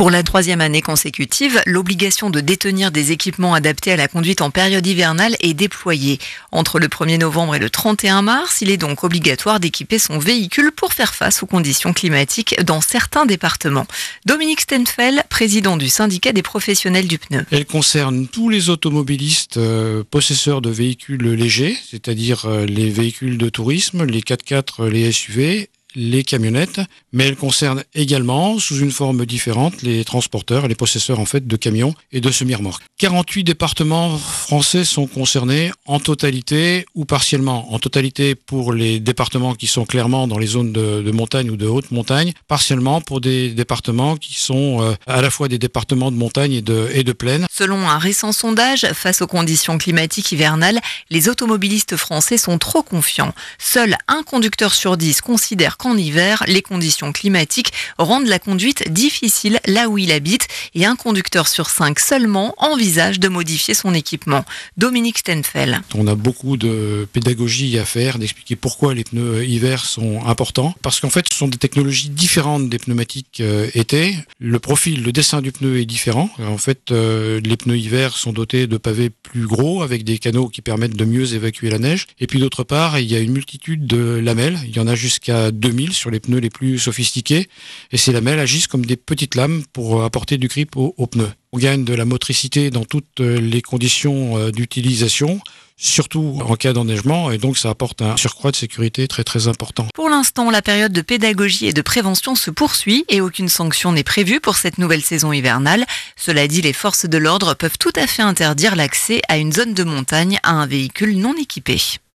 Pour la troisième année consécutive, l'obligation de détenir des équipements adaptés à la conduite en période hivernale est déployée. Entre le 1er novembre et le 31 mars, il est donc obligatoire d'équiper son véhicule pour faire face aux conditions climatiques dans certains départements. Dominique Stenfeld, président du syndicat des professionnels du pneu. Elle concerne tous les automobilistes euh, possesseurs de véhicules légers, c'est-à-dire euh, les véhicules de tourisme, les 4x4, les SUV les camionnettes, mais elle concerne également, sous une forme différente, les transporteurs, les possesseurs en fait de camions et de semi-remorques. 48 départements français sont concernés en totalité ou partiellement. En totalité pour les départements qui sont clairement dans les zones de, montagne ou de haute montagne, partiellement pour des départements qui sont euh, à la fois des départements de montagne et de, et de plaine. Selon un récent sondage, face aux conditions climatiques hivernales, les automobilistes français sont trop confiants. Seul un conducteur sur dix considère qu'en hiver, les conditions climatiques rendent la conduite difficile là où il habite et un conducteur sur cinq seulement envisage de modifier son équipement. Dominique Stenfeld. On a beaucoup de pédagogie à faire, d'expliquer pourquoi les pneus hiver sont importants. Parce qu'en fait, ce sont des technologies différentes des pneumatiques euh, été. Le profil, le dessin du pneu est différent. En fait, euh, les pneus hiver sont dotés de pavés plus gros avec des canaux qui permettent de mieux évacuer la neige. Et puis d'autre part, il y a une multitude de lamelles. Il y en a jusqu'à 2000 sur les pneus les plus sophistiqués. Et ces lamelles agissent comme des petites lames pour apporter du grip aux, pneus. On gagne de la motricité dans toutes les conditions euh, d'utilisation surtout en cas d'enneigement, et donc ça apporte un surcroît de sécurité très très important. Pour l'instant, la période de pédagogie et de prévention se poursuit et aucune sanction n'est prévue pour cette nouvelle saison hivernale. Cela dit, les forces de l'ordre peuvent tout à fait interdire l'accès à une zone de montagne à un véhicule non équipé.